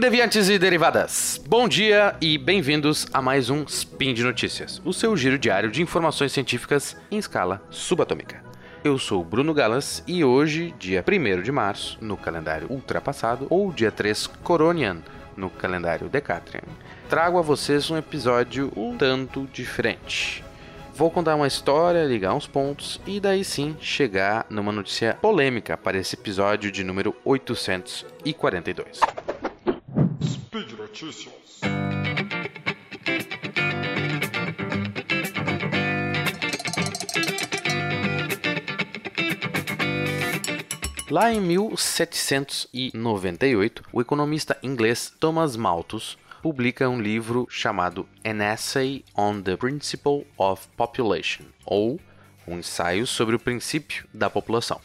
deviantes e derivadas! Bom dia e bem-vindos a mais um Spin de Notícias, o seu giro diário de informações científicas em escala subatômica. Eu sou Bruno Galas e hoje, dia 1 de março, no calendário ultrapassado, ou dia 3 Coronian, no calendário Decatrian, trago a vocês um episódio um tanto diferente. Vou contar uma história, ligar uns pontos e daí sim chegar numa notícia polêmica para esse episódio de número 842. Speed Notícias. Lá em 1798, o economista inglês Thomas Malthus publica um livro chamado An Essay on the Principle of Population, ou um ensaio sobre o princípio da população.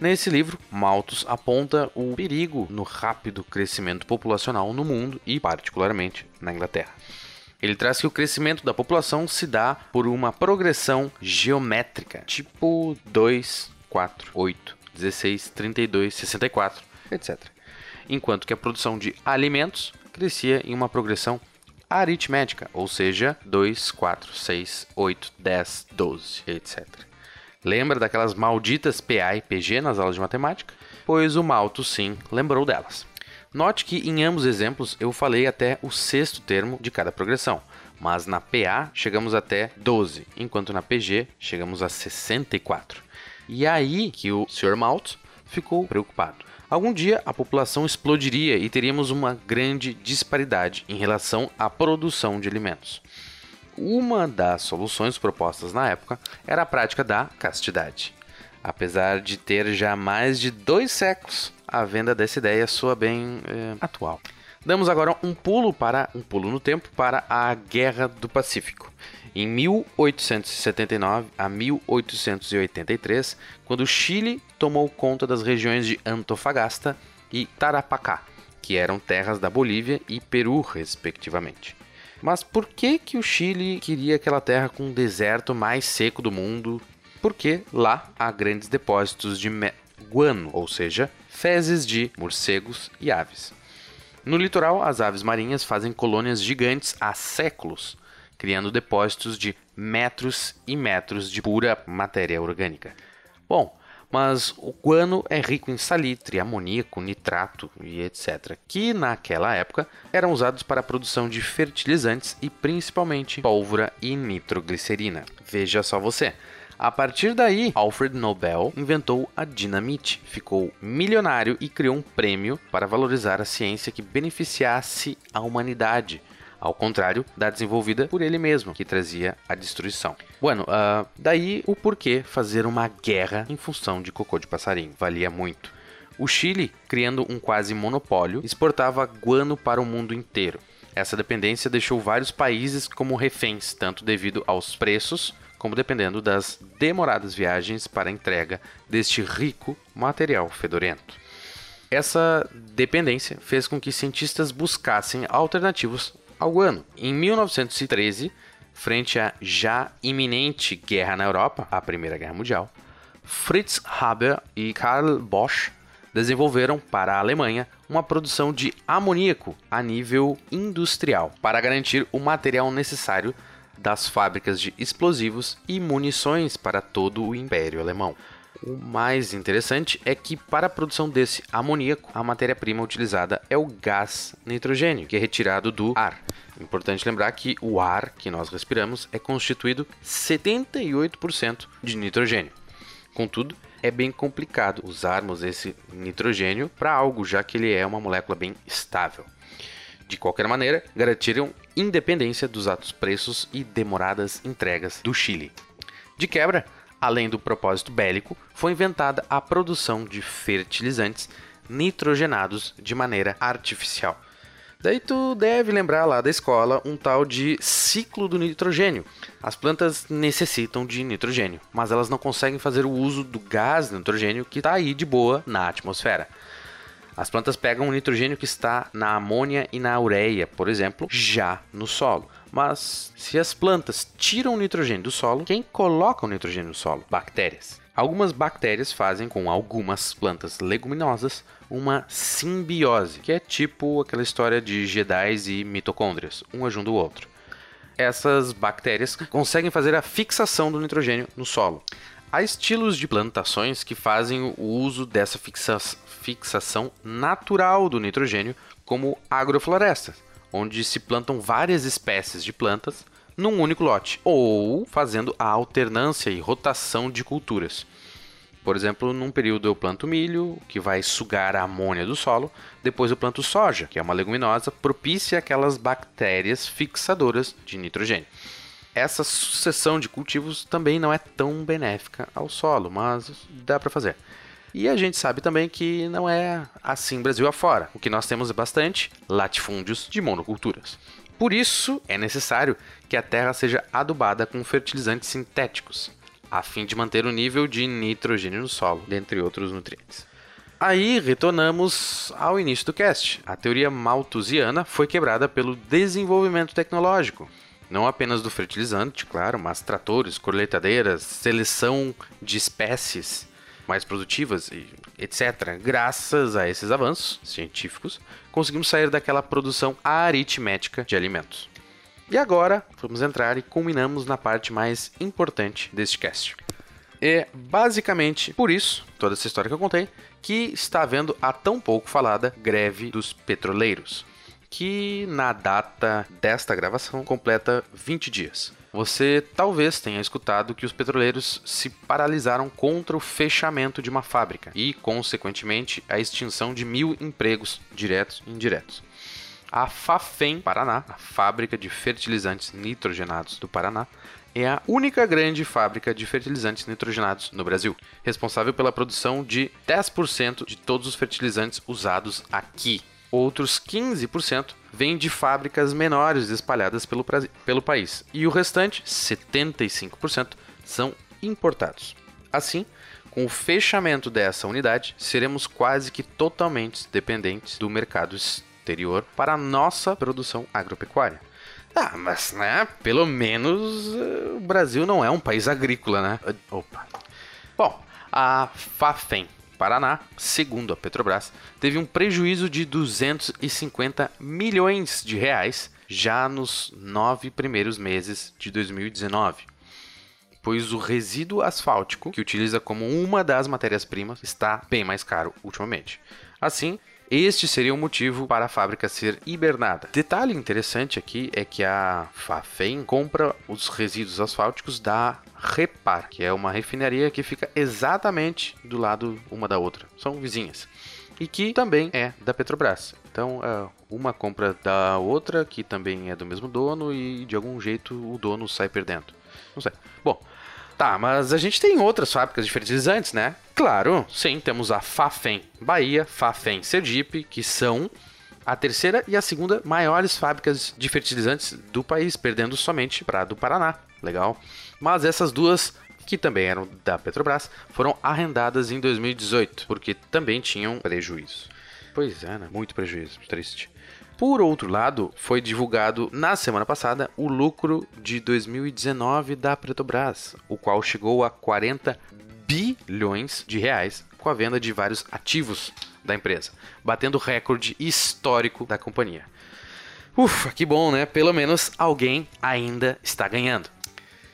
Nesse livro, Malthus aponta o perigo no rápido crescimento populacional no mundo e, particularmente, na Inglaterra. Ele traz que o crescimento da população se dá por uma progressão geométrica, tipo 2, 4, 8, 16, 32, 64, etc. Enquanto que a produção de alimentos crescia em uma progressão aritmética, ou seja, 2, 4, 6, 8, 10, 12, etc. Lembra daquelas malditas PA e PG nas aulas de matemática? Pois o Malto sim lembrou delas. Note que em ambos exemplos eu falei até o sexto termo de cada progressão, mas na PA chegamos até 12, enquanto na PG chegamos a 64. E aí que o Sr. Malto ficou preocupado. Algum dia a população explodiria e teríamos uma grande disparidade em relação à produção de alimentos. Uma das soluções propostas na época era a prática da castidade. Apesar de ter já mais de dois séculos, a venda dessa ideia soa bem é, atual. Damos agora um pulo para um pulo no tempo para a Guerra do Pacífico. Em 1879 a 1883, quando o Chile tomou conta das regiões de Antofagasta e Tarapacá, que eram terras da Bolívia e Peru, respectivamente. Mas por que, que o Chile queria aquela terra com o deserto mais seco do mundo? Porque lá há grandes depósitos de guano, ou seja, fezes de morcegos e aves. No litoral, as aves marinhas fazem colônias gigantes há séculos, criando depósitos de metros e metros de pura matéria orgânica. Bom, mas o guano é rico em salitre, amoníaco, nitrato e etc., que naquela época eram usados para a produção de fertilizantes e principalmente pólvora e nitroglicerina. Veja só você. A partir daí, Alfred Nobel inventou a dinamite, ficou milionário e criou um prêmio para valorizar a ciência que beneficiasse a humanidade ao contrário da desenvolvida por ele mesmo, que trazia a destruição. Bueno, uh, daí o porquê fazer uma guerra em função de cocô de passarinho. Valia muito. O Chile, criando um quase monopólio, exportava guano para o mundo inteiro. Essa dependência deixou vários países como reféns, tanto devido aos preços como dependendo das demoradas viagens para a entrega deste rico material fedorento. Essa dependência fez com que cientistas buscassem alternativas ao guano. Em 1913, frente à já iminente guerra na Europa, a Primeira Guerra Mundial, Fritz Haber e Karl Bosch desenvolveram para a Alemanha uma produção de amoníaco a nível industrial para garantir o material necessário das fábricas de explosivos e munições para todo o Império Alemão. O mais interessante é que, para a produção desse amoníaco, a matéria-prima utilizada é o gás nitrogênio, que é retirado do ar. Importante lembrar que o ar que nós respiramos é constituído 78% de nitrogênio. Contudo, é bem complicado usarmos esse nitrogênio para algo, já que ele é uma molécula bem estável. De qualquer maneira, garantiram independência dos altos preços e demoradas entregas do Chile. De quebra, além do propósito bélico, foi inventada a produção de fertilizantes nitrogenados de maneira artificial. Daí tu deve lembrar lá da escola um tal de ciclo do nitrogênio. As plantas necessitam de nitrogênio, mas elas não conseguem fazer o uso do gás nitrogênio que está aí de boa na atmosfera. As plantas pegam o nitrogênio que está na amônia e na ureia, por exemplo, já no solo. Mas se as plantas tiram o nitrogênio do solo, quem coloca o nitrogênio no solo? Bactérias. Algumas bactérias fazem com algumas plantas leguminosas uma simbiose, que é tipo aquela história de Jedi e mitocôndrias, um ajuda o outro. Essas bactérias conseguem fazer a fixação do nitrogênio no solo. Há estilos de plantações que fazem o uso dessa fixa fixação natural do nitrogênio, como agroflorestas, onde se plantam várias espécies de plantas num único lote, ou fazendo a alternância e rotação de culturas. Por exemplo, num período eu planto milho, que vai sugar a amônia do solo, depois eu planto soja, que é uma leguminosa propícia àquelas bactérias fixadoras de nitrogênio. Essa sucessão de cultivos também não é tão benéfica ao solo, mas dá para fazer. E a gente sabe também que não é assim Brasil afora. O que nós temos é bastante latifúndios de monoculturas. Por isso, é necessário que a terra seja adubada com fertilizantes sintéticos, a fim de manter o nível de nitrogênio no solo, dentre outros nutrientes. Aí retornamos ao início do cast. A teoria malthusiana foi quebrada pelo desenvolvimento tecnológico, não apenas do fertilizante, claro, mas tratores, colheitadeiras, seleção de espécies mais produtivas etc. Graças a esses avanços científicos, conseguimos sair daquela produção aritmética de alimentos. E agora vamos entrar e culminamos na parte mais importante deste cast. É basicamente por isso, toda essa história que eu contei, que está havendo a tão pouco falada greve dos petroleiros, que na data desta gravação completa 20 dias. Você talvez tenha escutado que os petroleiros se paralisaram contra o fechamento de uma fábrica e, consequentemente, a extinção de mil empregos diretos e indiretos. A Fafem Paraná, a fábrica de fertilizantes nitrogenados do Paraná, é a única grande fábrica de fertilizantes nitrogenados no Brasil, responsável pela produção de 10% de todos os fertilizantes usados aqui. Outros 15% vêm de fábricas menores espalhadas pelo, pelo país, e o restante, 75%, são importados. Assim, com o fechamento dessa unidade, seremos quase que totalmente dependentes do mercado exterior para a nossa produção agropecuária. Ah, mas, né, pelo menos uh, o Brasil não é um país agrícola, né? Opa. Bom, a Fafem Paraná, segundo a Petrobras, teve um prejuízo de 250 milhões de reais já nos nove primeiros meses de 2019, pois o resíduo asfáltico, que utiliza como uma das matérias-primas, está bem mais caro ultimamente. Assim, este seria o motivo para a fábrica ser hibernada. Detalhe interessante aqui é que a Fafem compra os resíduos asfálticos da Repar, que é uma refinaria que fica exatamente do lado uma da outra. São vizinhas. E que também é da Petrobras. Então, é, uma compra da outra, que também é do mesmo dono, e de algum jeito o dono sai perdendo. Não sei. Bom, Tá, mas a gente tem outras fábricas de fertilizantes, né? Claro, sim, temos a Fafem Bahia, Fafem Sergipe, que são a terceira e a segunda maiores fábricas de fertilizantes do país, perdendo somente para a do Paraná. Legal. Mas essas duas, que também eram da Petrobras, foram arrendadas em 2018, porque também tinham prejuízo. Pois é, né? Muito prejuízo, triste. Por outro lado, foi divulgado na semana passada o lucro de 2019 da Petrobras, o qual chegou a 40 bilhões de reais com a venda de vários ativos da empresa, batendo o recorde histórico da companhia. Ufa, que bom, né? Pelo menos alguém ainda está ganhando.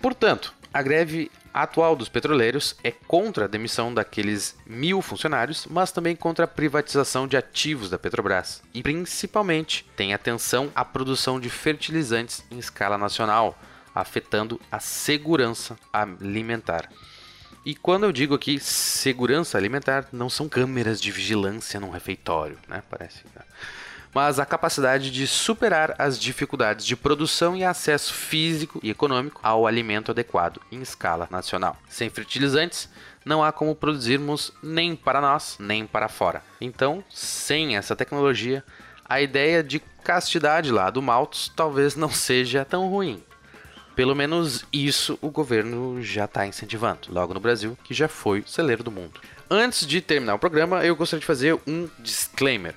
Portanto, a greve atual dos petroleiros é contra a demissão daqueles mil funcionários, mas também contra a privatização de ativos da Petrobras. E principalmente tem atenção à produção de fertilizantes em escala nacional, afetando a segurança alimentar. E quando eu digo aqui segurança alimentar, não são câmeras de vigilância num refeitório, né? Parece. Né? Mas a capacidade de superar as dificuldades de produção e acesso físico e econômico ao alimento adequado em escala nacional. Sem fertilizantes, não há como produzirmos nem para nós, nem para fora. Então, sem essa tecnologia, a ideia de castidade lá do Maltos talvez não seja tão ruim. Pelo menos isso o governo já está incentivando, logo no Brasil, que já foi o celeiro do mundo. Antes de terminar o programa, eu gostaria de fazer um disclaimer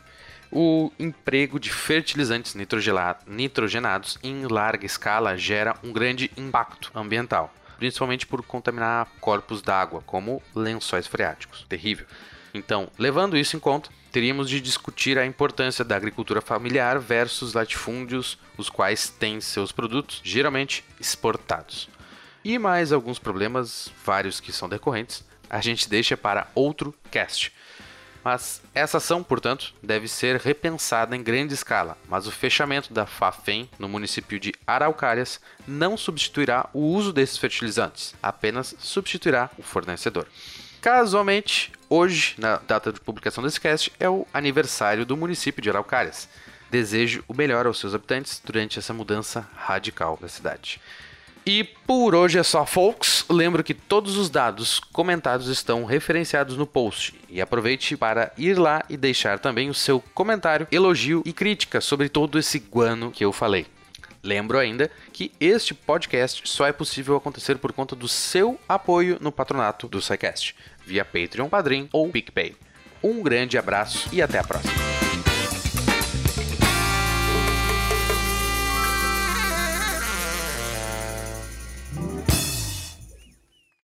o emprego de fertilizantes nitrogenados em larga escala gera um grande impacto ambiental. principalmente por contaminar corpos d'água, como lençóis freáticos. Terrível. Então, levando isso em conta, teríamos de discutir a importância da agricultura familiar versus latifúndios, os quais têm seus produtos geralmente exportados. E mais alguns problemas, vários que são decorrentes, a gente deixa para outro cast. Mas essa ação, portanto, deve ser repensada em grande escala, mas o fechamento da FAFEM no município de Araucárias não substituirá o uso desses fertilizantes, apenas substituirá o fornecedor. Casualmente, hoje, na data de publicação desse cast, é o aniversário do município de Araucárias. Desejo o melhor aos seus habitantes durante essa mudança radical da cidade. E por hoje é só, folks. Lembro que todos os dados comentados estão referenciados no post. E aproveite para ir lá e deixar também o seu comentário, elogio e crítica sobre todo esse guano que eu falei. Lembro ainda que este podcast só é possível acontecer por conta do seu apoio no patronato do SciCast, via Patreon, Padrim ou PicPay. Um grande abraço e até a próxima.